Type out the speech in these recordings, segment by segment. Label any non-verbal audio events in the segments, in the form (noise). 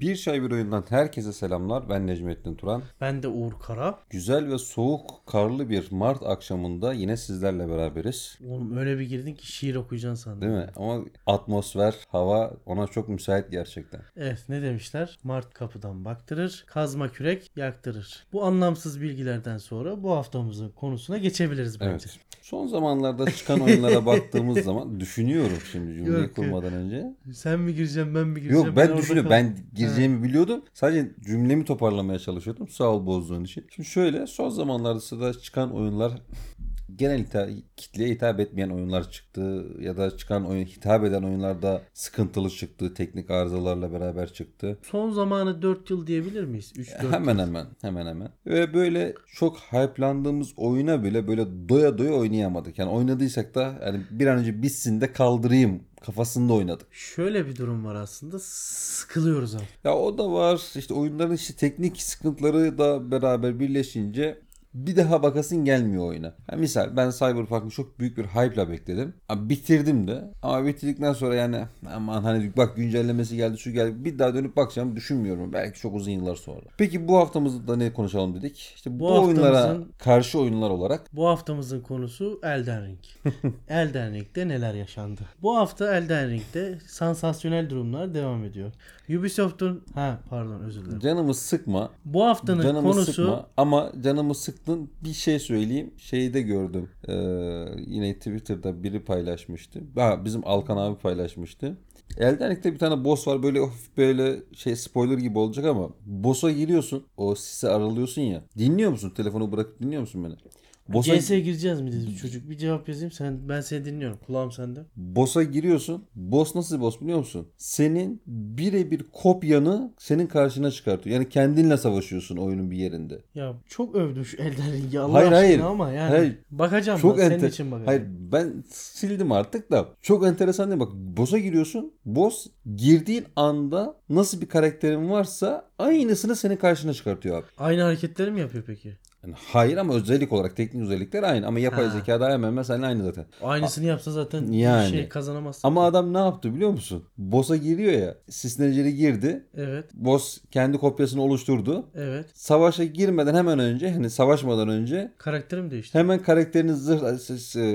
Bir Çay Bir Oyundan herkese selamlar. Ben Necmettin Turan. Ben de Uğur Kara. Güzel ve soğuk, karlı bir Mart akşamında yine sizlerle beraberiz. Oğlum öyle bir girdin ki şiir okuyacaksın sandım. Değil mi? Ama atmosfer, hava ona çok müsait gerçekten. Evet ne demişler? Mart kapıdan baktırır, kazma kürek yaktırır. Bu anlamsız bilgilerden sonra bu haftamızın konusuna geçebiliriz bence. Evet. Son zamanlarda çıkan oyunlara (laughs) baktığımız zaman düşünüyorum şimdi cümleyi Yok, kurmadan önce. Sen mi gireceksin ben mi gireceğim? Yok ben orada düşünüyorum. Ben gireceğimi biliyordum. Sadece cümlemi toparlamaya çalışıyordum. Sağ ol bozduğun için. Şimdi şöyle son zamanlarda da çıkan oyunlar genel hita- kitleye hitap etmeyen oyunlar çıktı ya da çıkan oyun hitap eden oyunlarda sıkıntılı çıktı, teknik arızalarla beraber çıktı. Son zamanı 4 yıl diyebilir miyiz? 3-4 Hemen hemen hemen hemen. Ve böyle çok hype'landığımız oyuna bile böyle doya doya oynayamadık. Yani oynadıysak da yani bir an önce bitsin de kaldırayım kafasında oynadık. Şöyle bir durum var aslında. Sıkılıyoruz artık. Ya o da var. İşte oyunların işte teknik sıkıntıları da beraber birleşince bir daha bakasın gelmiyor oyuna. Ha, misal ben Cyberpunk'ı çok büyük bir hype'la bekledim. Ha, bitirdim de. Ama bitirdikten sonra yani aman hani bak güncellemesi geldi şu geldi. Bir daha dönüp bakacağım düşünmüyorum. Belki çok uzun yıllar sonra. Peki bu haftamızda ne konuşalım dedik? İşte bu, Bu oyunlara karşı oyunlar olarak Bu haftamızın konusu Elden Ring. (laughs) Elden Ring'de neler yaşandı? Bu hafta Elden Ring'de sansasyonel durumlar devam ediyor. Ubisoft'un ha pardon özür dilerim. canımı sıkma. Bu haftanın Canımı konusu sıkma ama canımı sıktın bir şey söyleyeyim. Şeyi de gördüm. Ee, yine Twitter'da biri paylaşmıştı. Ha, bizim Alkan abi paylaşmıştı. Elden Ring'de bir tane boss var böyle hafif böyle şey spoiler gibi olacak ama boss'a giriyorsun. O sisi aralıyorsun ya. Dinliyor musun? Telefonu bırakıp dinliyor musun beni? Boss'a, CS'ye gireceğiz mi dedi çocuk. Bir cevap yazayım sen ben seni dinliyorum. Kulağım sende. boss'a giriyorsun. Boss nasıl bir boss biliyor musun? Senin birebir kopyanı senin karşına çıkartıyor. Yani kendinle savaşıyorsun oyunun bir yerinde. Ya çok övdüm şu Elden Ring'i Allah Hayır, hayır. ama yani Hayır. bakacağım Çok ben senin enter- için bakacağım. Hayır ben sildim artık da. Çok enteresan değil? Bak boss'a giriyorsun. Boss girdiğin anda nasıl bir karakterin varsa aynısını senin karşına çıkartıyor abi. Aynı hareketleri mi yapıyor peki? Yani hayır ama özellik olarak teknik özellikler aynı ama yapay Ha. zeka da hemen seninle aynı zaten. Aynısını yapsa zaten Yani. bir şey kazanamazsın. Ama adam ne yaptı biliyor musun? Boss'a giriyor ya. Sisneceri girdi. Evet. Boss kendi kopyasını oluşturdu. Evet. Savaşa girmeden hemen önce hani savaşmadan önce Karakterim değişti. hemen karakterinin zırh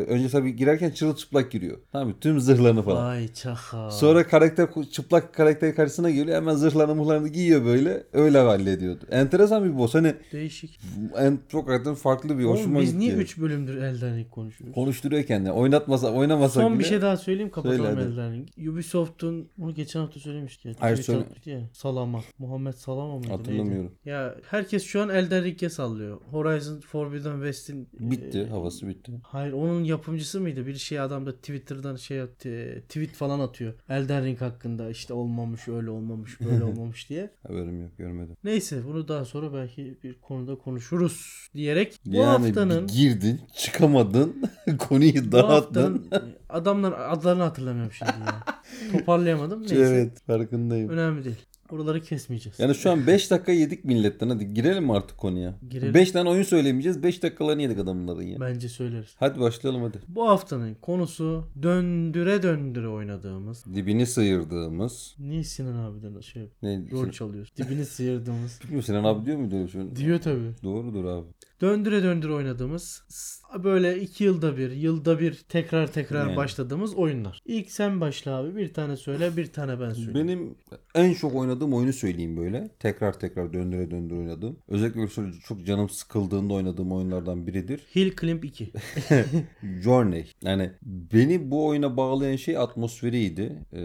önce tabii girerken çırılçıplak giriyor. Tamam mı? Tüm zırhlarını falan. Vay çaka. Sonra karakter çıplak karakter karşısına geliyor hemen zırhlarını muhlarını giyiyor böyle öyle hallediyordu. Enteresan bir boss hani Değişik. en çok hakikaten farklı bir hoşuma Oğlum biz gitti. niye 3 bölümdür Elden Ring konuşuyoruz? Konuşturuyor kendini. Oynatmasa oynamasa Son bile. bir şey daha söyleyeyim kapatalım Söyle. Elden Ring. Ubisoft'un bunu geçen hafta söylemişti ya. Hayır, söyle. ya. Salama. Muhammed Salama mıydı? Hatırlamıyorum. Neydi? Ya herkes şu an Elden Ring'e sallıyor. Horizon Forbidden West'in Bitti. e, havası bitti. Hayır onun yapımcısı mıydı? Bir şey adam da Twitter'dan şey at- e, tweet falan atıyor. Elden Ring hakkında işte olmamış öyle olmamış böyle (laughs) olmamış diye. Haberim yok görmedim. Neyse bunu daha sonra belki bir konuda konuşuruz diyerek bu yani haftanın girdin çıkamadın (laughs) konuyu dağıttın. haftanın adamlar adlarını hatırlamıyorum şimdi ya. (laughs) Toparlayamadım. Neyse. Evet farkındayım. Önemli değil. Oraları kesmeyeceğiz. Yani şu an (laughs) 5 dakika yedik milletten. Hadi girelim mi artık konuya? Girelim. 5 tane oyun söylemeyeceğiz. 5 dakikalarını yedik adamların ya. Bence söyleriz. Hadi başlayalım hadi. Bu haftanın konusu döndüre döndüre oynadığımız. Dibini sıyırdığımız. Niye Sinan abiden şey Ne? rol çalıyoruz? Dibini sıyırdığımız. (laughs) Bilmiyorum Sinan abi diyor muydu öyle şey? Diyor tabii. Doğrudur abi. Döndüre döndüre oynadığımız böyle iki yılda bir, yılda bir tekrar tekrar Yani. başladığımız oyunlar. İlk sen başla abi. Bir tane söyle, bir tane ben söyleyeyim. Benim en çok oynadığım oyunu söyleyeyim böyle. Tekrar tekrar döndüre döndüre oynadığım. Özellikle çok canım sıkıldığında oynadığım oyunlardan biridir. Hill Climb 2. (laughs) Journey. Yani beni bu oyuna bağlayan şey atmosferiydi. Ee,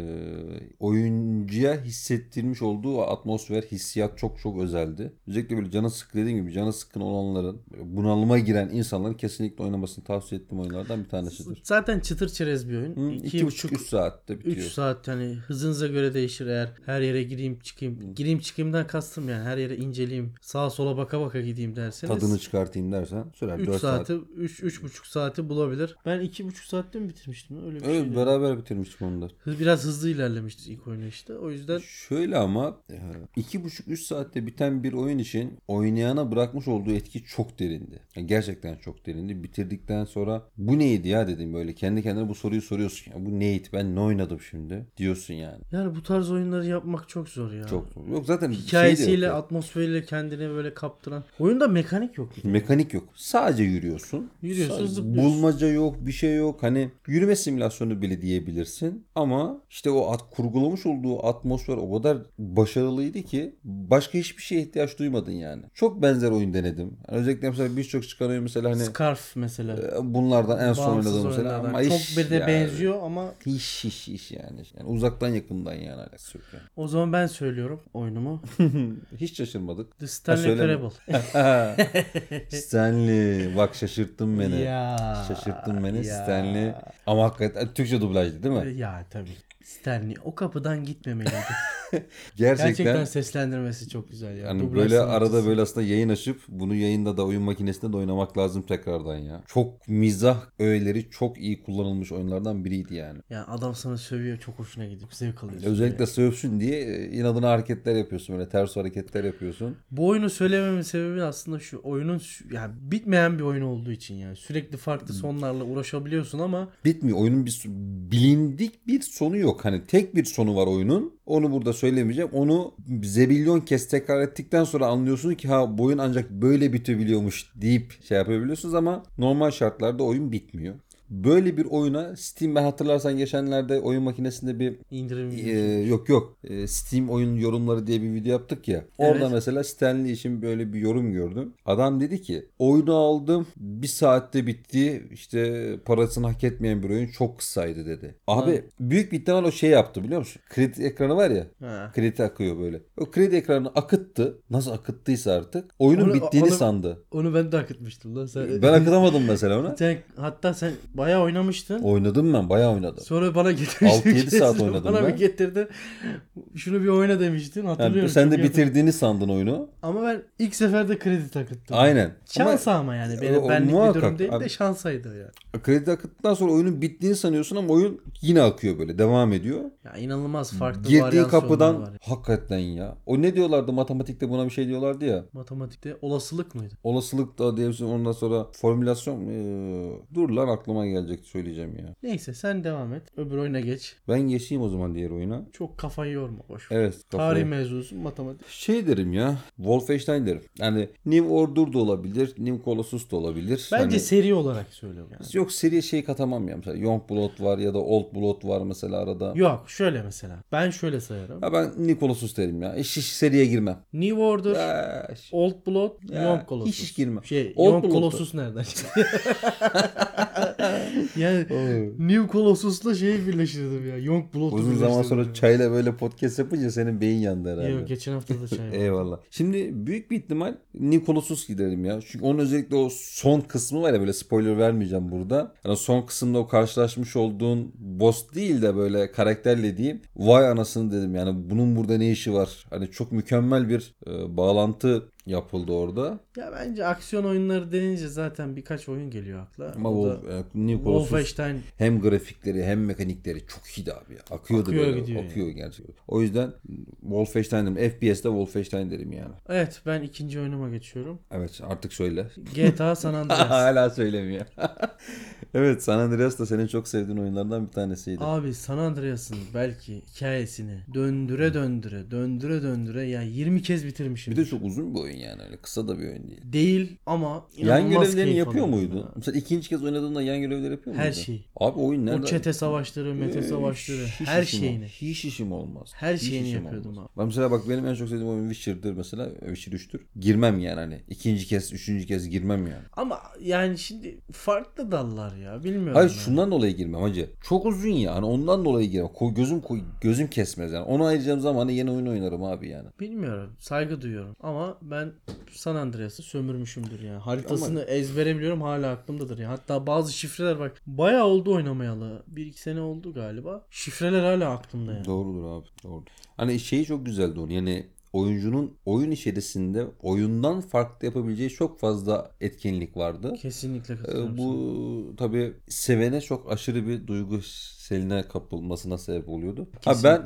oyuncuya hissettirmiş olduğu atmosfer, hissiyat çok çok özeldi. Özellikle böyle canı sık dediğim gibi canı sıkkın olanların, bunalıma giren insanların kesinlikle oynamasını tavsiye ettiğim oyunlardan bir tanesidir. Zaten çıtır çerez bir oyun. Hı, İki, iki buçuk, üç saatte bitiyor. 3 saat hani hızınıza göre değişir eğer her yere gireyim çıkayım. Gireyim çıkayımdan kastım yani her yere inceleyeyim sağa sola baka baka gideyim derseniz. Tadını çıkartayım dersen sürer 3 4 saat. saati 3 üç, buçuk saati bulabilir. Ben iki buçuk saatte mi bitirmiştim? Öyle bir Evet şeydi. beraber bitirmiştik onu da. Hı- Biraz hızlı ilerlemişti ilk oynayışta. O yüzden Şöyle ama e, iki buçuk üç saatte biten bir oyun için oynayana bırakmış olduğu etki çok derindi. Yani gerçekten çok derindi. Bitirdikten sonra bu neydi ya dedim böyle. Kendi kendine bu soruyu soruyorsun. Ya bu neydi ben ne oynadım şimdi diyorsun yani. yani bu tarz oyunları yapmak çok zor ya. Çok zor. Yok zaten şey Hikayesiyle, yok atmosferiyle kendini böyle kaptıran. Oyunda mekanik yok. Mekanik yok. Sadece yürüyorsun. Yürüyorsun, Sadece zıplıyorsun. Bulmaca yok, bir şey yok. Hani yürüme simülasyonu bile diyebilirsin. Ama işte o at, kurgulamış olduğu atmosfer o kadar başarılıydı ki başka hiçbir şeye ihtiyaç duymadın yani. Çok benzer oyun denedim. Yani özellikle mesela birçok çıkan oyun mesela hani Scarf mesela. e, bunlardan en son Bağımsız oynadığım mesela oyunlardan. ama Çok bir de yani- benziyor ama Hiç hiç hiç yani. yani uzaktan yakından yani alakası yok yani. o zaman ben söylüyorum oyunumu. (laughs) hiç şaşırmadık. The Stanley söyleme. Parable. (laughs) Stanley bak şaşırttın beni. Ya, Şaşırttın beni ya. Stanley. Ama hakikaten Türkçe dublajdı değil mi? Ya tabii. Stanley o kapıdan gitmemeliydi. (laughs) Gerçekten, Gerçekten seslendirmesi çok güzel ya. yani Dublaj böyle sanatçısı. arada böyle aslında yayın açıp bunu yayında da oyun makinesinde de oynamak lazım tekrardan ya. Çok mizah öğeleri çok iyi kullanılmış oyunlardan biriydi yani. Yani adam sana sövüyor çok hoşuna gidip zevk alıyorsun. Özellikle sövsün diye e, inadına hareketler yapıyorsun böyle ters hareketler yapıyorsun. Bu oyunu söylememin sebebi aslında şu oyunun yani bitmeyen bir oyun olduğu için yani sürekli farklı sonlarla uğraşabiliyorsun ama Bitmiyor. Oyunun bir bilindik bir sonu yok. Hani tek bir sonu var oyunun. Onu burada söylemeyeceğim. Onu zebilyon kez tekrar ettikten sonra anlıyorsun ki ha bu oyun ancak böyle bitebiliyormuş deyip şey yapabiliyorsunuz ama normal şartlarda oyun bitmiyor. Böyle bir oyuna Steam ben hatırlarsan geçenlerde oyun makinesinde bir indirim videosu. yok yok Ee, Steam oyun yorumları diye bir video yaptık ya. Orada Evet. mesela Stanley için böyle bir yorum gördüm. Adam dedi ki oyunu aldım bir saatte bitti işte parasını hak etmeyen bir oyun çok kısaydı dedi. Abi Ha. büyük bir ihtimal o şey yaptı biliyor musun? Kredi ekranı var ya Ha. kredi akıyor böyle. O kredi ekranını akıttı. Nasıl akıttıysa artık oyunun Onu- bittiğini onu- sandı. Onu ben de akıtmıştım lan sen. Ben akıtamadım mesela ona. Sen, hatta sen bayağı oynamıştın. Oynadım ben bayağı oynadım. Sonra bana getirmiştin. 6-7 saat (laughs) oynadım Bana ben. bir getirdin. Şunu bir oyna demiştin hatırlıyorum. Yani sen de bitirdiğini sandın oyunu. Ama ben ilk seferde kredi takıttım. Aynen. Şansa Ama- ama, yani. Benim o benlik bir muhakkak. durum değil de şansaydı yani. Kredi akıttıktan sonra oyunun bittiğini sanıyorsun ama oyun yine akıyor böyle devam ediyor. Ya inanılmaz farklı varyasyonlar kapıdan var. hakikaten ya. O ne diyorlardı matematikte buna bir şey diyorlardı ya. Matematikte olasılık mıydı? Olasılık da diye ondan sonra formülasyon ee, dur lan aklıma gelecek söyleyeceğim ya. Neyse sen devam et. Öbür oyuna geç. Ben geçeyim o zaman diğer oyuna. Çok kafayı yorma boş. ver. Evet. kafayı- Tarih mevzusu matematik. Şey derim ya. Wolfenstein derim. Yani New Order da olabilir. New Colossus da olabilir. Bence Hani- seri olarak söylüyorum yani. Yok seriye şey katamam ya. Mesela Young Blood var ya da Old Blood var mesela arada. Yok şöyle mesela. Ben şöyle sayarım. Ha ben New Colossus derim ya. Hiç, hiç seriye girmem. New Order, Ya, Old Blood, Ya, Young Colossus. hiç girmem. Şey, Old Young Blood'da. Colossus nereden çıktı? (laughs) yani New Colossus'la şeyi birleştirdim ya. Young Blood'u Uzun zaman sonra ya. çayla böyle podcast yapınca senin beyin yandı herhalde. Yok geçen hafta da çay. (laughs) Eyvallah. Şimdi büyük bir ihtimal New Colossus giderim ya. Çünkü onun özellikle o son kısmı var ya böyle spoiler vermeyeceğim burada. Yani son kısımda o karşılaşmış olduğun boss değil de böyle karakterle diyeyim. Vay anasını dedim yani bunun burada ne işi var? Hani çok mükemmel bir e, bağlantı yapıldı orada. Ya bence aksiyon oyunları denince zaten birkaç oyun geliyor akla. Ama O e, New Wolfenstein hem grafikleri hem mekanikleri çok iyiydi abi ya. Akıyordu Akıyor böyle. gidiyor akıyor gerçekten. O yüzden Wolfenstein derim. FPS'te Wolfenstein derim yani. Evet ben ikinci oyunuma geçiyorum. Evet artık söyle. GTA San (laughs) Andreas. Hala söylemiyor. (laughs) evet San Andreas da senin çok sevdiğin oyunlardan bir tanesiydi. Abi San Andreas'ın belki hikayesini döndüre döndüre döndüre döndüre ya 20 kez bitirmişim. Bir de çok uzun bir oyun yani öyle kısa da bir oyun değil. Değil ama Yan görevlerini yapıyor muydun? ya. Mesela ikinci kez oynadığında yan görevleri yapıyor Her muydun? şey. Abi oyun nerede? O çete savaşları, mete Ee, savaşları, hiç her işim şeyini. Hiç işim olmaz. Her Hiç şeyini yapıyordum olmaz. abi. Ben mesela bak benim en çok sevdiğim oyun Witcher'dır mesela. Witcher 3'tür. Girmem yani hani. ikinci kez, üçüncü kez girmem yani. Ama yani şimdi farklı dallar ya bilmiyorum. Hayır ben. şundan dolayı girmem hacı. Çok uzun ya. Hani ondan dolayı girmem. Koy, gözüm koy, gözüm kesmez yani. Onu ayıracağım zaman yeni oyun oynarım abi yani. Bilmiyorum. Saygı duyuyorum. Ama ben San Andreas'ı sömürmüşümdür yani. Haritasını ezbere biliyorum hala aklımdadır ya. Hatta bazı şifreler bak. Bayağı oldu oynamayalı. Bir iki sene oldu galiba. Şifreler hala aklımda yani. Doğrudur abi. Doğrudur. Hani şeyi çok güzeldi onun. Yani oyuncunun oyun içerisinde oyundan farklı yapabileceği çok fazla etkinlik vardı. Kesinlikle Ee, katılıyorum. sana. Bu tabi sevene çok aşırı bir duygu pikseline kapılmasına sebep oluyordu. Ha ben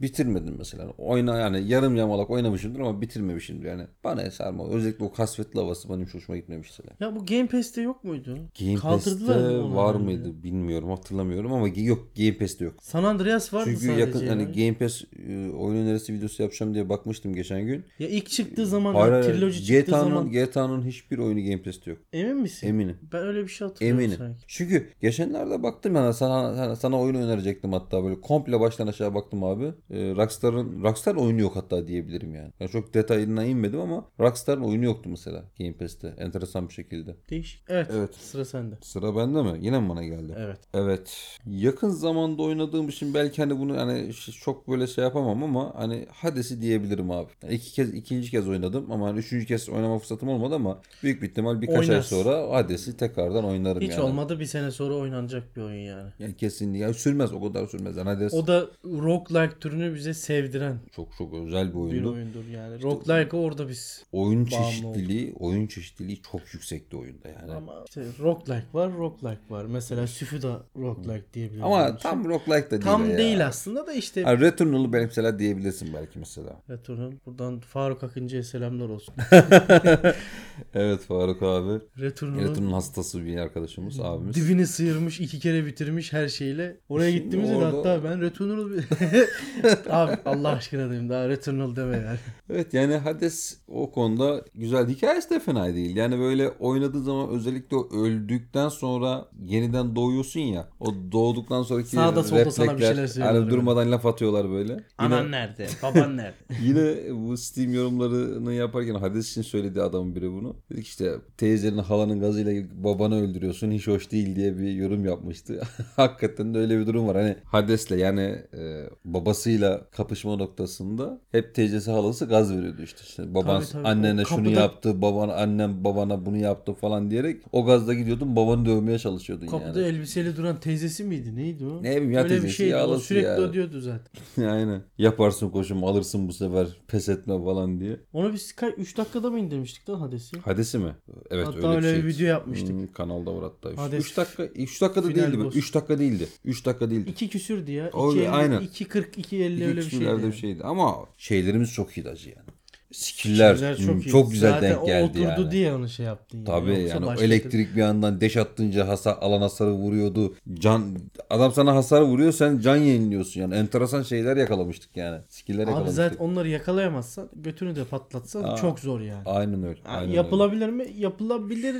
bitirmedim mesela. Oyna yani yarım yamalak oynamışımdır ama bitirmemişimdir yani. Bana sarma. Özellikle o kasvetli havası benim hiç hoşuma gitmemiş mesela. Ya bu Game Pass'te yok muydu? Game Pass'te var mıydı bilmiyorum hatırlamıyorum ama yok Game Pass'te yok. San Andreas vardı Çünkü sadece. yakın ya. yani Game Pass e, oyun önerisi videosu yapacağım diye bakmıştım geçen gün. Ya ilk çıktığı zaman, Hayır, hayır. triloji çıktığı GTA'nın zaman GTA'nın hiçbir oyunu Game Pass'te yok. emin misin? Eminim. Ben öyle bir şey hatırlıyorum Eminim. sanki. Çünkü geçenlerde baktım yani sana, sana sana oyun önerecektim hatta böyle komple baştan aşağı baktım abi. Ee, Rockstar'ın Rockstar oyunu yok hatta diyebilirim yani. yani. Çok detayına inmedim ama Rockstar'ın oyunu yoktu mesela Game Pass'te enteresan bir şekilde. Değişik. Evet. Evet. Sıra sende. Sıra bende mi? Yine mi bana geldi? Evet. Evet. Yakın zamanda oynadığım için belki hani bunu hani çok böyle şey yapamam ama hani Hades'i diyebilirim abi. Yani iki kez ikinci kez oynadım ama hani üçüncü kez oynama fırsatım olmadı ama büyük bir ihtimal birkaç ay Oynarsın. sonra Hades'i tekrardan oynarım Hiç yani. olmadı bir sene sonra oynanacak bir oyun yani. Yani kesinlikle. Yani sürmez o kadar sürmez. Yani Hades O da roguelike türünü bize sevdiren çok çok özel bir bir oyundu. oyundur yani. Roguelike'a orada biz Oyun Bağımlı çeşitliliği, oyun çeşitliliği çok yüksekti oyunda yani. Ama, ama işte roguelike var, roguelike var. Mesela Süfü da roguelike diyebiliriz. tam roguelike da değil. tam o ya. değil aslında da işte Ha, Returnal'ı ben mesela diyebilirsin belki mesela. Returnal. Buradan Faruk Akıncı'ya selamlar olsun. (laughs) Evet Faruk abi. Returnal'ın Returnal hastası bir arkadaşımız, abimiz. dibini sıyırmış, iki kere bitirmiş her şeyle. Oraya Şimdi gittiğimizde de orada- hatta ben Returnal... (laughs) Abi Allah aşkına diyeyim daha Returnal deme yani. Evet yani Hades o konuda güzel. Hikayesi de fena değil. Yani böyle oynadığı zaman özellikle o öldükten sonra yeniden doğuyorsun ya. O doğduktan sonraki Sağda solda sana bir şeyler söylüyorlar hani durmadan laf atıyorlar böyle. Yine, Anan nerede? Baban nerede? (laughs) yine bu Steam yorumlarını yaparken Hades için söyledi adamın biri bunu. Dedi ki işte teyzenin halanın gazıyla babanı öldürüyorsun hiç hoş değil diye bir yorum yapmıştı. (laughs) Hakikaten de öyle bir durum var. Hani Hades'le yani e, babasıyla kapışma noktasında hep teyzesi halası gaz veriyordu işte. İşte baban Tabii, tabii. annene O şunu kapıda- yaptı, baban annem babana bunu yaptı falan diyerek o gazda gidiyordun babanı dövmeye çalışıyordun Kapıda yani. elbiseli duran teyzesi miydi? Neydi o? Ne bileyim ya Öyle bir teyzesi, şeydi. ya O sürekli ya. ödüyordu zaten. (laughs) Aynen. Yaparsın koşum alırsın bu sefer pes etme falan diye. Onu biz 3 dakikada mı indirmiştik lan Hades'i? Hades'i mi? Evet Hatta öyle, öyle bir bir şey. video yapmıştık. Hmm, kanalda var hatta. Hades 3 dakika 3 dakikada final değildi. boss. 3 dakika değildi. 3 dakika değildi. 2 küsürdü ya. O- 2.50, aynen. 2.40, 2.50 öyle bir şeydi. yani. bir şeydi. Ama şeylerimiz çok iyiydi acı yani. Skiller, Skiller çok, iyi. çok güzel Zaten denk geldi o oturdu yani. diye onu şey yaptın. Yani. Tabii Yoksa yani o başka elektrik bir yandan deş attınca hasar, alan hasarı vuruyordu. Can adam sana hasar vuruyor sen can yeniliyorsun yani. Enteresan şeyler yakalamıştık yani. Skiller Abi yakalamıştık. zaten onları yakalayamazsan götünü de patlatsan Aa. çok zor yani. Aynen öyle. Ha, Aynen öyle. yapılabilir mi? Yapılabilir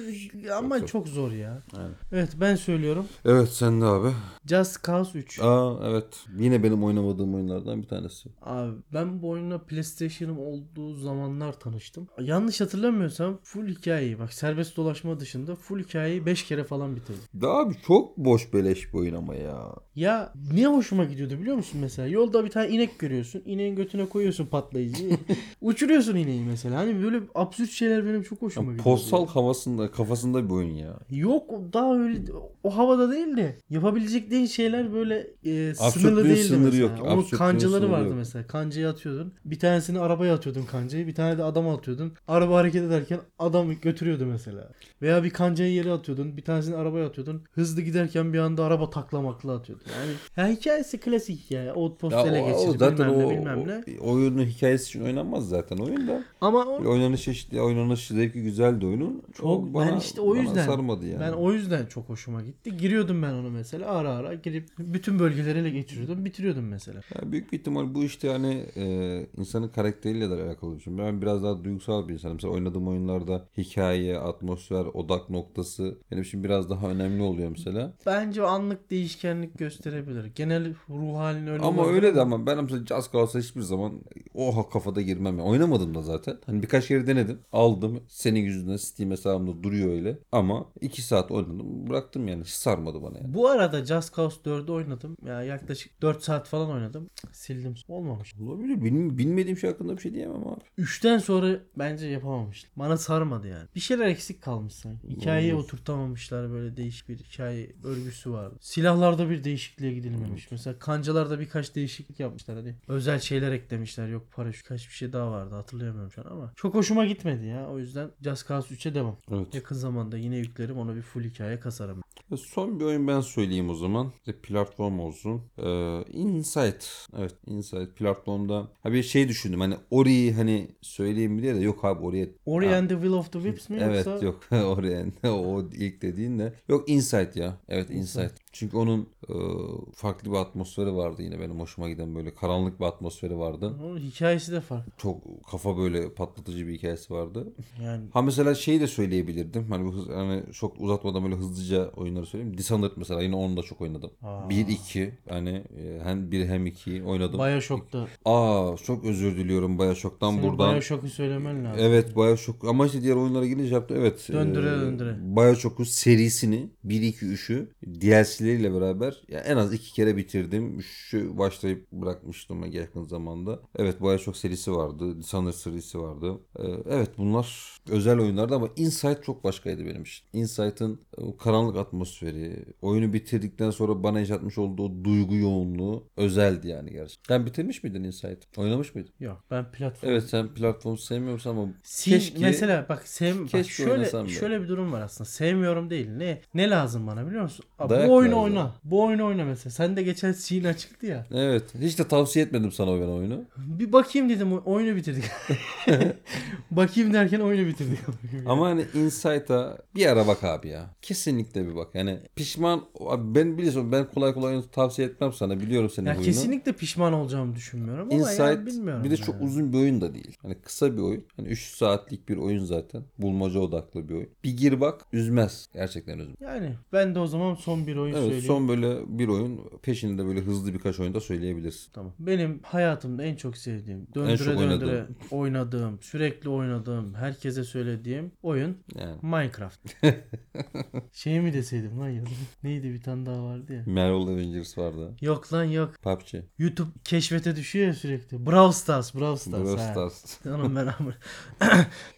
ama çok zor ya. Aynen. Evet ben söylüyorum. Evet sen de abi. Just Cause 3. Aa evet. Yine benim oynamadığım oyunlardan bir tanesi. Abi ben bu oyunla PlayStation'ım olduğu zamanlar tanıştım. Yanlış hatırlamıyorsam full hikayeyi bak serbest dolaşma dışında full hikayeyi 5 kere falan bitirdim. Ya abi çok boş beleş bir oyun ama ya. Ya ne hoşuma gidiyordu biliyor musun mesela? Yolda bir tane inek görüyorsun. İneğin götüne koyuyorsun patlayıcıyı. (laughs) Uçuruyorsun ineği mesela. Hani böyle absürt şeyler benim çok hoşuma Ya gidiyor. postal havasında kafasında bir oyun ya. Yok daha öyle o havada değil de yapabileceklerin şeyler böyle e, sınırlı değildi sınırı mesela. yok. Onun Absürtlüğün kancaları vardı yok. mesela. Kancayı atıyordun. Bir tanesini arabaya atıyordun kancayı. Bir tane de adama atıyordun. Araba hareket ederken adam götürüyordu mesela. Veya bir kancayı yere atıyordun. Bir tanesini arabaya atıyordun. Hızlı giderken bir anda araba taklamakla atıyordu. Yani ya hikayesi klasik hikaye. Outpost Ya ele o, zaten bilmem o, ne bilmem ne. o oyunun hikayesi için oynanmaz zaten oyun da. Ama o, Bir oynanış çeşitli, oynanış zevki güzeldi oyunun. Çok- O bana, ben işte o yüzden- sarmadı yani. Ben o yüzden çok hoşuma gitti. Giriyordum ben onu mesela ara ara girip bütün bölgeleri ele geçiriyordum bitiriyordum mesela. Ya büyük bir ihtimal bu işte hani e, insanın karakteriyle de alakalı bir şey. Ben biraz daha duygusal bir insanım. Mesela oynadığım oyunlarda hikaye, atmosfer, odak noktası benim için biraz daha önemli oluyor mesela. Bence o anlık değişkenlik gösterebilir. Genel ruh halini öyle Ama olabilir öyle de ama ben mesela Just Cause'a hiçbir zaman o kafada girmem. ya. Oynamadım da zaten. Hani birkaç kere denedim. Aldım. Senin yüzünden Steam hesabımda duruyor öyle. Ama 2 saat oynadım. Bıraktım yani. Hiç sarmadı bana yani. Bu arada Just Cause 4'ü oynadım. Ya yaklaşık 4 saat falan oynadım. Sildim. Olmamış. Olabilir. Bilmi- bilmediğim şey hakkında bir şey diyemem abi. Üçten sonra bence yapamamışlar. Bana sarmadı yani. Bir şeyler eksik kalmış sanki. Hikayeyi Olur. oturtamamışlar böyle değişik bir hikaye örgüsü vardı. Silahlarda bir değişikliğe gidilmemiş. Mesela kancalarda birkaç değişiklik yapmışlar hadi. Özel şeyler eklemişler. Yok paraşüt kaç bir şey daha vardı hatırlayamıyorum şu an ama. Çok hoşuma gitmedi ya. O yüzden Just Cause 3'e devam. Evet. Yakın zamanda yine yüklerim ona bir full hikaye kasarım. Ve Son bir oyun ben söyleyeyim o zaman. İşte platform olsun. Ee, Insight. Evet Insight platformda. Ha bir şey düşündüm. Hani Ori'yi hani söyleyeyim diye de yok abi. Ori Ha, and the Will of the Wisps mi Evet yoksa? yok (laughs) Ori'ye. (laughs) o ilk dediğin de. Yok Insight ya. Evet Insight. Çünkü onun e, farklı bir atmosferi vardı yine benim hoşuma giden böyle karanlık bir atmosferi vardı. Onun hikayesi de farklı. Çok kafa böyle patlatıcı bir hikayesi vardı. Yani Ha mesela şeyi de söyleyebilirdim. Hani bu hız, hani çok uzatmadan böyle hızlıca oyunları söyleyeyim. Dishonored mesela yine onu da çok oynadım. Aa. 1 2 hani hem 1 hem 2'yi oynadım. Bioshock'ta. Aa çok özür diliyorum Bioshock'tan Senin buradan. Bioshock'u söylemen lazım. Evet Bioshock ama işte diğer oyunlara gelince yaptı. Evet. Döndüre e, döndüre. Bioshock'un serisini 1 2 3'ü DLC'leriyle beraber ya en az iki kere bitirdim. Şu başlayıp bırakmıştım yakın zamanda. Evet Bioshock serisi vardı. Dishonored serisi vardı. Ee, evet bunlar özel oyunlardı ama Insight çok başkaydı benim için. Insight'ın o karanlık atmosferi, oyunu bitirdikten sonra bana yaşatmış olduğu o duygu yoğunluğu özeldi yani gerçekten. Sen bitirmiş miydin Insight? Oynamış mıydın? Yok ben platform. Evet sen platform sevmiyorsan ama Sil- keşke mesela bak sev bak şöyle şöyle bir durum var aslında. Sevmiyorum değil. Ne ne lazım bana biliyor musun? Abi, bu oyunu lazım. oyna. Bu oyunu oyna mesela. Sen de geçen Sina çıktı ya. Evet. Hiç de tavsiye etmedim sana o ben oyunu. Bir bakayım dedim oyunu bitirdik. (laughs) (laughs) bakayım derken oyunu bitirdik. (laughs) Ama hani Insight'a bir ara bak abi ya. Kesinlikle bir bak. Yani pişman ben biliyorsun ben kolay kolay oyunu tavsiye etmem sana. Biliyorum senin ya huyunu. kesinlikle pişman olacağımı düşünmüyorum ama Insight ya bilmiyorum. bir de ya. çok uzun bir oyun da değil. Hani kısa bir oyun. Hani 3 saatlik bir oyun zaten. Bulmaca odaklı bir oyun. Bir gir bak üzmez. Gerçekten üzmez. Yani ben de o zaman son bir oyun Evet söyleyeyim. son böyle bir oyun peşinde böyle hızlı birkaç oyunda söyleyebilirsin. Tamam. Benim hayatımda en çok sevdiğim, döndüre çok döndüre oynadığım. oynadığım, sürekli oynadığım, herkese söylediğim oyun Yani. Minecraft. (laughs) şey mi deseydim lan ya? (laughs) Neydi bir tane daha vardı ya. Marvel Avengers vardı. Yok lan yok. PUBG. YouTube keşfete düşüyor ya sürekli. Brawl Stars, Brawl Stars. Brawl ha. Stars. (laughs) Onun ama.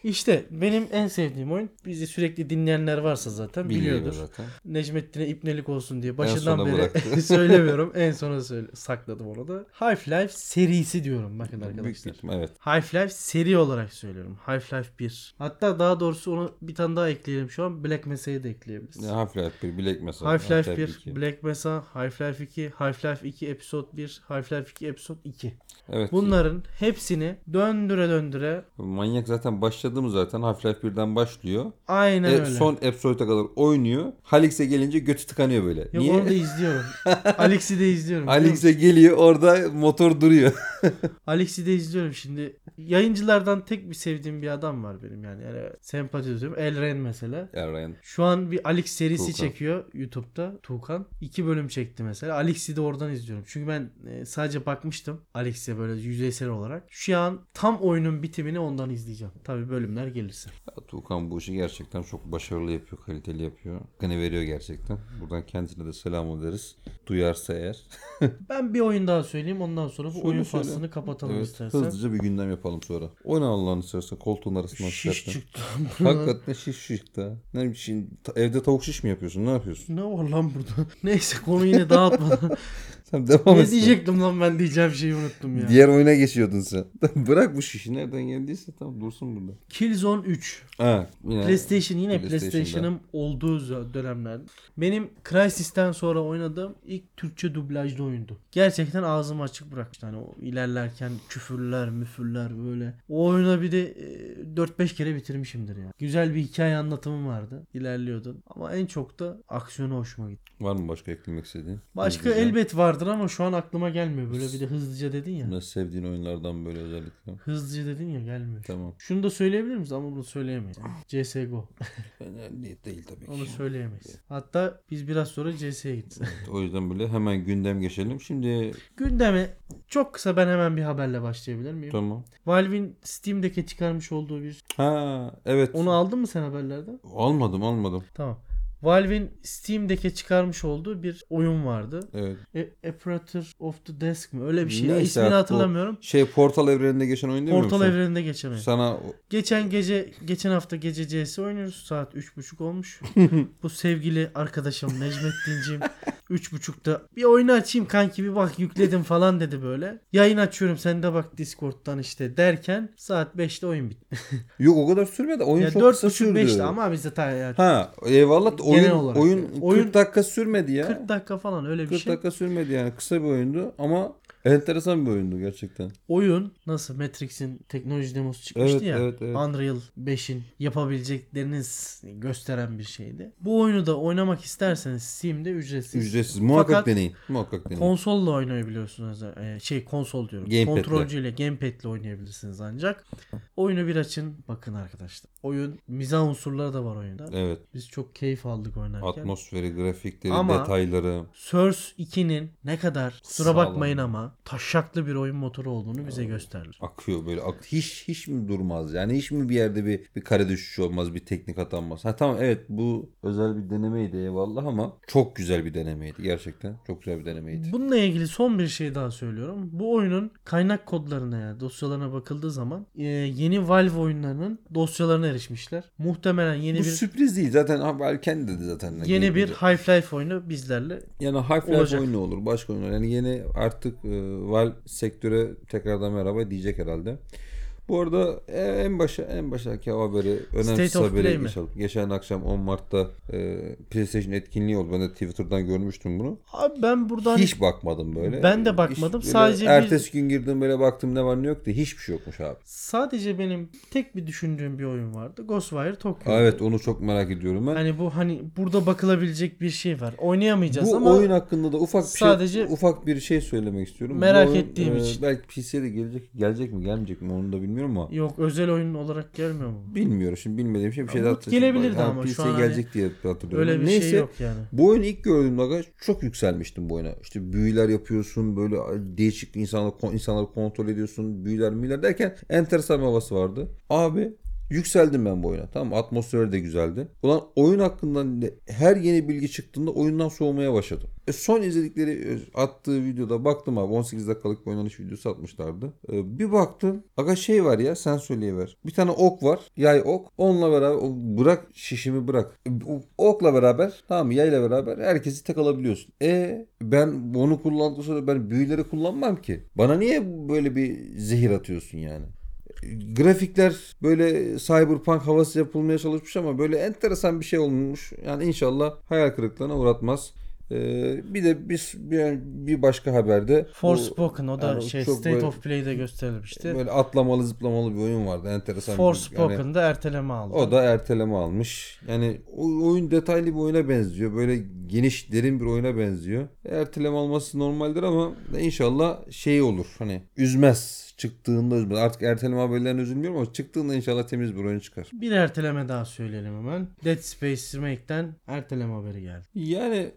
işte benim en sevdiğim oyun. Bizi sürekli dinleyenler varsa zaten Biliyordur biliyordur. zaten. Necmettin'e ipnelik olsun diye başından beri (laughs) söylemiyorum. En sona söyle sakladım onu da. Half-Life serisi diyorum bakın Büyük arkadaşlar. ihtimal, evet. Half-Life seri olarak söylüyorum. Half-Life 1. Hatta daha doğrusu onu bir tane daha ekleyelim şu an. Black Mesa'yı da ekleyebiliriz. Half-Life 1, Black Mesa. Half-Life 1, 2. Black Mesa, Half-Life 2, Half-Life 2 Episode 1, Half-Life 2 Episode 2. Evet. Bunların hepsini döndüre döndüre Manyak zaten başladı mı zaten Half-Life 1'den başlıyor. aynen E, öyle. son episode'a kadar oynuyor. Halix'e gelince götü tıkanıyor böyle. Yok Niye? onu da izliyorum. (laughs) Alex'i de izliyorum. Halix'e geliyor orada motor duruyor. (laughs) Alex'i de izliyorum şimdi. Yayıncılardan tek bir sevdiğim bir adam var benim yani. yani sempati duyuyorum. Elren mesela. Eren. Şu an bir Alex serisi Tuğkan. çekiyor YouTube'da. Tuğkan. iki bölüm çekti mesela. Alex'i de oradan izliyorum. Çünkü ben e, sadece bakmıştım Alex'e böyle yüzeysel olarak. Şu an tam oyunun bitimini ondan izleyeceğim. Tabii bölümler gelirse. Ya, Tuğkan bu işi gerçekten çok başarılı yapıyor, kaliteli yapıyor. Hakkını veriyor gerçekten. Buradan kendisine de selam ederiz. Duyarsa eğer. (laughs) Ben bir oyun daha söyleyeyim ondan sonra bu Söyle, oyun söyle. faslını kapatalım Evet, istersen. hızlıca bir gündem yapalım sonra. Oyna Allah'ını istersen koltuğun arasından Şiş çıkartma. çıktı. (laughs) Hakikaten şiş çıktı. Ne ta- evde tavuk şiş mi yapıyorsun? Ne yapıyorsun? ne var lan burada? (laughs) Neyse konu yine dağıtmadan. Sen devam ne et. diyecektim lan ben diyeceğim şeyi unuttum ya. Diğer oyuna geçiyordun sen. (laughs) Bırak bu şişi nereden geldiyse tamam dursun burada. Killzone 3. Ha, yine PlayStation yine PlayStation'da. PlayStation'ın olduğu z- dönemler. Benim Crysis'ten sonra oynadığım ilk Türkçe dublajlı oyundu. Gerçekten ağzımı açık bırakmıştı. Hani o ilerlerken küfürler, müfürler böyle. O oyunu bir de e, 4-5 kere bitirmişimdir ya. Güzel bir hikaye anlatımı vardı. İlerliyordun. Ama en çok da aksiyonu hoşuma gitti. Var mı başka eklemek istediğin? Başka Hızlıca. elbet vardır ama şu an aklıma gelmiyor. Böyle bir de hızlıca dedin ya. Ne sevdiğin oyunlardan böyle özellikle. Hızlıca dedin ya gelmiyor. Tamam. Şunu da söyleyebilir miyiz ama bunu söyleyemeyiz. CSGO. Önemli değil tabii ki. Onu söyleyemeyiz. Hatta biz biraz sonra CS'ye gideceğiz. O yüzden böyle hemen gündem geçelim. Şimdi Gündeme çok kısa ben hemen bir haberle başlayabilir miyim? tamam. Valve'in Steam'deki çıkarmış olduğu bir... Ha evet. Onu aldın mı sen haberlerden? Almadım almadım. Tamam. Valve'in Steam'deki çıkarmış olduğu bir oyun vardı. Evet. E, of the Desk mi? Öyle bir şey. Neyse İsmini hatırlamıyorum. Şey portal evreninde geçen oyun değil mi? Portal evreninde geçen oyun. Sana Geçen gece, geçen hafta gece CS oynuyoruz. Saat 3.30 olmuş. (laughs) Bu sevgili arkadaşım Necmettinciğim (laughs) 3.30'da bir oyunu açayım kanki bir bak yükledim falan dedi böyle. Yayın açıyorum sen de bak Discord'dan işte derken saat 5'te oyun bitti. (laughs) yok o kadar sürmedi. Oyun ya çok kısa 4.30 sürdü. 5'te ama bizde ta ya Ha eyvallah oyun oyun, yani. 40 Oyun- dakika sürmedi ya. 40 dakika falan öyle bir 40 şey. dakika sürmedi yani. Kısa bir oyundu ama enteresan bir oyundu gerçekten. Oyun nasıl Matrix'in teknoloji demosu çıkmıştı Evet, ya. evet, evet. Unreal 5'in yapabileceklerini s- gösteren bir şeydi. Bu oyunu da oynamak isterseniz Steam'de ücretsiz. Ücretsiz. Muhakkak Fakat deneyin. Muhakkak deneyin. Konsolla oynayabiliyorsunuz. Ee, Şey konsol diyorum. Gamepad'le. Kontrolcüyle gamepad'le oynayabilirsiniz ancak. Oyunu bir açın bakın arkadaşlar. Oyun mizah unsurları da var oyunda. Evet. Biz çok keyif aldık oynarken. Atmosferi, grafikleri, Ama- detayları. Source 2'nin ne kadar kusura Sağlam. bakmayın ama taşaklı bir oyun motoru olduğunu bize gösterdi. akıyor böyle ak- hiç hiç mi durmaz? Yani hiç mi bir yerde bir bir kare düşüşü olmaz bir teknik atanmaz? Ha tamam evet bu özel bir denemeydi eyvallah ama çok güzel bir denemeydi gerçekten çok güzel bir denemeydi. Bununla ilgili son bir şey daha söylüyorum. Bu oyunun kaynak kodlarına yani dosyalarına bakıldığı zaman e, yeni Valve oyunlarının dosyalarına erişmişler. Muhtemelen yeni bu bir sürpriz değil zaten ha, kendi dedi zaten. Yeni bir Half-Life oyunu bizlerle yani Half-Life oyunu olur başka oyunlar yani yeni artık e, Valve sektöre tekrardan merhaba diyecek herhalde bu arada e, en başa en baştaki haberi önemsiz haberi geçelim. Geçen akşam 10 Mart'ta e, PlayStation etkinliği oldu. Ben de Twitter'dan görmüştüm bunu. Abi ben buradan Hiç bakmadım böyle. Ben de bakmadım. Hiç böyle Sadece bir- ertesi gün girdim böyle baktım ne var ne yok diye hiçbir şey yokmuş abi. sadece benim tek bir düşündüğüm bir oyun vardı. Ghostwire Tokyo. Evet onu çok merak ediyorum ben. Hani bu hani burada bakılabilecek bir şey var. Oynayamayacağız Bu ama oyun hakkında da ufak bir sadece şey ufak bir şey söylemek istiyorum. merak Bu oyun, ettiğim için. Belki PC'ye de gelecek gelecek mi gelmeyecek mi onu da bilmiyorum ama yok özel oyun olarak gelmiyor mu? bilmiyorum şimdi bilmediğim şey bir şey daha gelebilirdi Ha, ama şu an hani gelecek diye hatırlıyorum. Öyle bir Neyse şey yok yani. Bu oyunu ilk gördüğümde çok yükselmiştim bu oyuna. İşte büyüler yapıyorsun böyle değişik insanları, insanları kontrol ediyorsun. Büyüler müyüler derken enteresan bir havası vardı. Abi yükseldim ben bu oyuna. Tamam? Atmosferi de güzeldi. Ulan oyun hakkında her yeni bilgi çıktığında oyundan soğumaya başladım. E son izledikleri e, attığı videoda baktım abi 18 dakikalık bir oynanış videosu atmışlardı. E, bir baktım. Aga şey var ya sen söyleyiver. Bir tane ok var. Yay ok. Onunla beraber bırak şişimi bırak. E, okla beraber tamam mı yayla beraber herkesi tek alabiliyorsun. E ben onu kullandıktan sonra ben büyüleri kullanmam ki. Bana niye böyle bir zehir atıyorsun yani? Grafikler böyle cyberpunk havası yapılmaya çalışmış ama böyle enteresan bir şey olmuş. Yani inşallah hayal kırıklığına uğratmaz. Ee, bir de bir, bir, bir başka haberde Forspoken o da yani şey State böyle- of Play'de gösterilmişti. böyle atlamalı zıplamalı bir oyun vardı. Enteresan bir Forspoken'da yani erteleme aldı. o da erteleme almış. Yani o oyun detaylı bir oyuna benziyor. Böyle geniş, derin bir oyuna benziyor. Erteleme alması normaldir ama inşallah şey olur. Hani üzmez. Çıktığında üzmez. Artık erteleme haberlerine üzülmüyorum ama çıktığında inşallah temiz bir oyun çıkar. Bir erteleme daha söyleyelim hemen. Dead Space Remake'den erteleme haberi geldi. Yani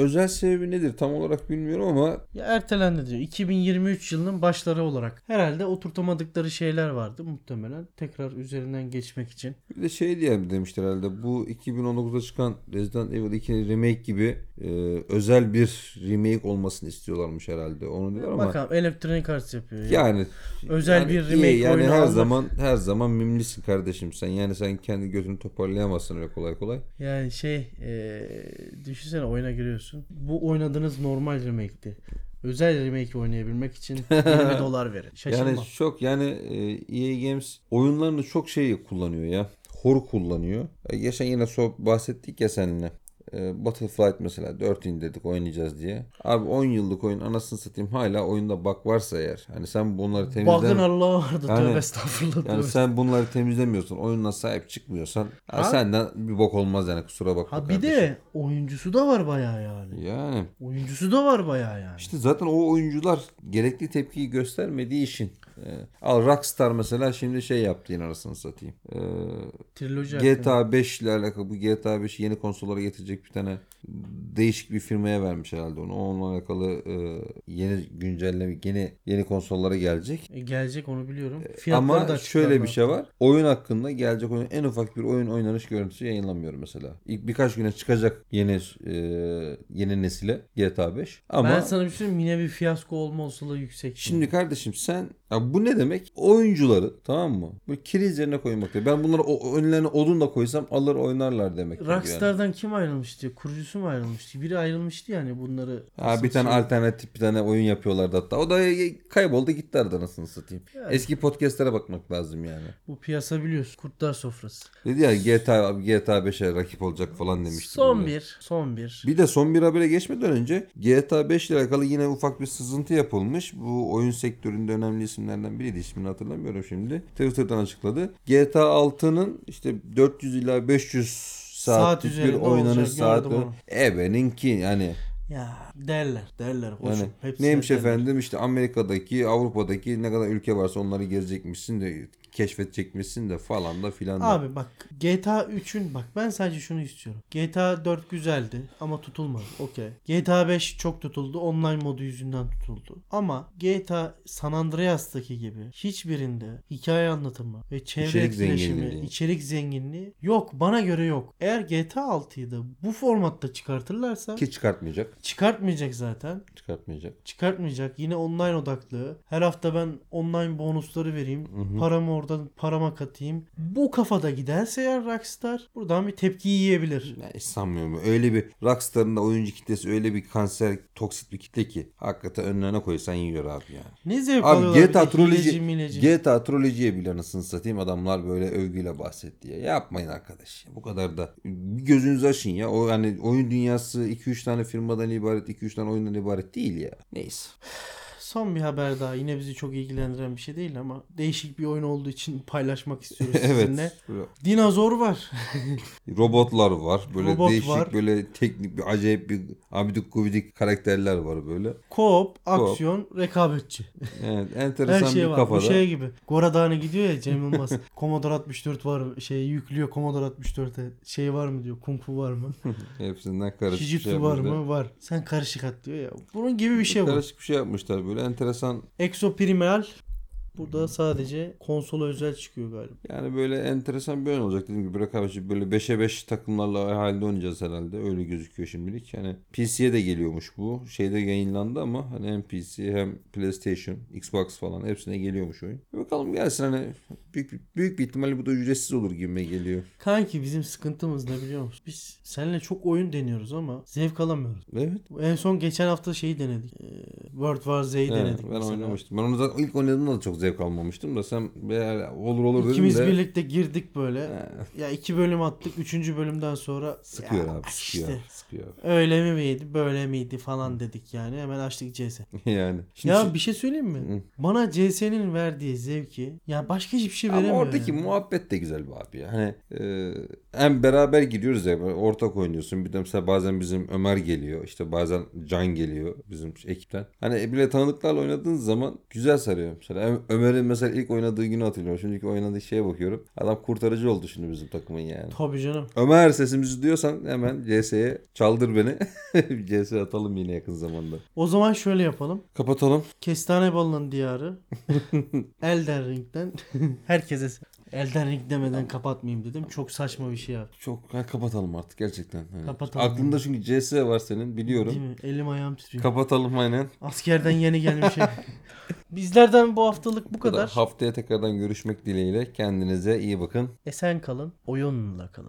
özel sebebi nedir tam olarak bilmiyorum ama Ya ertelendi diyor. 2023 yılının başları olarak. Herhalde oturtamadıkları şeyler vardı muhtemelen. Tekrar üzerinden geçmek için. bir de şey diye demişler herhalde bu 2019'da çıkan Resident Evil 2 remake gibi e, özel bir remake olmasını istiyorlarmış herhalde. Onu diyorlar ama Bakalım Electronic Arts yapıyor. ya. Yani Özel bir iyi, remake yani oyunu her almak- zaman her zaman mimlisin kardeşim sen. Yani sen kendi gözünü toparlayamazsın öyle kolay kolay. Yani şey e, düşünsene oyuna giriyorsun. Bu oynadığınız normal remake'ti. Özel remake oynayabilmek için (laughs) 20 dolar verin. Şaşırma. Yani çok yani e, EA Games oyunlarını çok şey kullanıyor ya. Hor kullanıyor. E, Geçen yine so bahsettik ya seninle. E, Battleflight mesela 4 indirdik oynayacağız diye. Abi 10 yıllık oyun anasını satayım hala oyunda bug varsa eğer. Hani sen bunları Bug'ın temizlen Allah'ı vardı. Yani- Tövbe estağfurullah. yani sen bunları temizlemiyorsun. Oyununa sahip çıkmıyorsan ha, senden bir bok olmaz yani kusura bakma Ha bir kardeşim. de oyuncusu da var bayağı yani. yani Oyuncusu da var bayağı yani. İşte zaten o oyuncular gerekli tepkiyi göstermediği için. Ee, al Rockstar mesela şimdi şey yaptı yine arasını satayım. Ee, Triloji hakkında. GTA 5 ile alakalı bu GTA 5 yeni konsollara getirecek gelecek bir tane değişik bir firmaya vermiş herhalde onu. Onunla alakalı e, yeni güncelleme, yeni yeni konsollara gelecek. E, gelecek onu biliyorum. Fiyatları Ama da şöyle bir şey var. Oyun hakkında gelecek oyun en ufak bir oyun oynanış görüntüsü yayınlanmıyor mesela. İlk birkaç güne çıkacak yeni e, yeni nesile GTA 5. Ama Ben sana bir şey söyleyeyim yine bir fiyasko olma olasılığı yüksek. Şimdi kardeşim sen ya bu ne demek? Oyuncuları tamam mı? Bu kiriz yerine koymak diyor. Ben bunları o, önlerine odun da koysam alır oynarlar demek. yani. Rockstar'dan kim ayrılmıştı? Kurucusu mu ayrılmıştı? Biri ayrılmıştı yani bunları. Ha bir tane şey- alternatif bir tane oyun yapıyorlardı hatta. O da kayboldu gitti aradan nasıl satayım. Yani. Eski podcastlere bakmak lazım yani. Bu piyasa biliyorsun. Kurtlar sofrası. Dedi ya GTA GTA 5'e rakip olacak falan demişti. Son böyle. bir. Son bir. Bir de son bir habere geçmeden önce GTA 5 ile alakalı yine ufak bir sızıntı yapılmış. Bu oyun sektöründe önemli isimlerden biriydi. İsmini hatırlamıyorum şimdi. Twitter'dan açıkladı. GTA 6'nın işte 400 ila 500 Saat saatlik bir üzerinde oynanış onu. Ebeninki yani. Ya derler. Derler. Koçum. Yani neymiş derler. efendim işte Amerika'daki, Avrupa'daki ne kadar ülke varsa onları gezecekmişsin de keşfedecekmişsin de falan da filan da. Abi bak GTA 3'ün bak ben sadece şunu istiyorum. GTA 4 güzeldi ama tutulmadı. Okey. GTA 5 çok tutuldu. Online modu yüzünden tutuldu. Ama GTA San Andreas'taki gibi hiçbirinde hikaye anlatımı ve çevre İçerik etkileşimi, zenginliği. içerik zenginliği yok. Bana göre yok. Eğer GTA 6'yı da bu formatta çıkartırlarsa Ki çıkartmayacak. çıkartmayacak zaten. Çıkartmayacak. Çıkartmayacak. Yine online odaklı. Her hafta ben online bonusları vereyim. Paramı oradan parama katayım. Bu kafada giderse eğer Rockstar buradan bir tepki yiyebilir. Ya hiç sanmıyorum. Öyle bir Rockstar'ın da oyuncu kitlesi öyle bir kanser, toksit bir kitle ki hakikaten önlerine koysan yiyor abi yani. Ne zevk Abi alıyorlar GTA Trilogy. GTA Trilogy'ye bile anasını satayım adamlar böyle övgüyle bahsetti ya. Yapmayın arkadaş. ya. Bu kadar da bir gözünüzü açın ya. O hani oyun dünyası 2-3 tane firmadan ibaret, 2-3 tane oyundan ibaret değil ya. Neyse. Son bir haber daha. Yine bizi çok ilgilendiren bir şey değil ama değişik bir oyun olduğu için paylaşmak istiyoruz (laughs) sizinle. evet. Böyle Dinozor var. (laughs) robotlar var. Böyle Robot değişik var. böyle teknik bir acayip bir abidik gubidik karakterler var böyle. Koop, aksiyon, rekabetçi. (laughs) Evet, enteresan Her şey bir var. kafada. Bu şey gibi. Goradağ'ına gidiyor ya Cem Yılmaz. Commodore 64 var? Şey yüklüyor Commodore 64'e. Şey var mı diyor. Kung Fu var mı? Hepsinden karışık Jujutsu şey var mı? Var. Sen karışık at diyor ya. Bunun gibi bir şey bu. Karışık bir şey yapmışlar böyle enteresan. Exoprimal burada sadece konsola özel çıkıyor galiba. yani böyle enteresan bir oyun olacak dediğim gibi rekabetçi böyle 5'e 5 takımlarla halde oynayacağız herhalde öyle gözüküyor şimdilik yani PC'ye de geliyormuş bu şeyde yayınlandı ama hani hem PC hem PlayStation Xbox falan hepsine geliyormuş oyun bakalım gelsin hani büyük, büyük bir ihtimalle bu da ücretsiz olur gibime geliyor Kanki bizim sıkıntımız ne biliyor musun? Biz seninle çok oyun deniyoruz ama zevk alamıyoruz. evet En son geçen hafta şeyi denedik. Ee, World War Z'yi Evet, denedik ben mesela. oynamıştım. Ben onu zaten ilk oynadığımda da çok zevk almamıştım da sen be- olur olur dedin İkimiz de birlikte girdik böyle. Ya iki bölüm attık. Üçüncü bölümden sonra sıkıyor ya abi sıkıyor. işte Sıkıyor. öyle mi miydi böyle miydi falan dedik yani. Hemen açtık CS. (laughs) yani. Şimdi ya şu- bir şey söyleyeyim mi? Hı. Bana CS'nin verdiği zevki ya başka hiçbir şey Ama veremiyor. oradaki yani. muhabbet de güzel be abi ya. Hani e, hem beraber gidiyoruz ya ortak oynuyorsun. Bir de mesela bazen bizim Ömer geliyor. işte bazen Can geliyor bizim ekipten. Hani bile tanıdıklarla oynadığın zaman güzel sarıyor. Mesela Ömer'in mesela ilk oynadığı günü hatırlıyorum. Şimdiki oynadığı şeye bakıyorum. Adam kurtarıcı oldu şimdi bizim takımın yani. Tabii canım. Ömer sesimizi duyuyorsan hemen CS'ye çaldır beni. (laughs) CS atalım yine yakın zamanda. O zaman şöyle yapalım. Kapatalım. Kestane balının diyarı. (laughs) Elden Ring'den herkese Elden Ring demeden kapatmayayım dedim. Çok saçma bir şey yaptım. Çok ha, kapatalım artık gerçekten. Hani Kapatalım. Aklında çünkü CS var senin biliyorum. Değil mi? Elim ayağım titriyor. Kapatalım aynen. Askerden yeni gelmişim. (laughs) Bizlerden bu haftalık bu kadar. Haftaya tekrardan görüşmek dileğiyle. Kendinize iyi bakın. Esen kalın, oyunla kalın.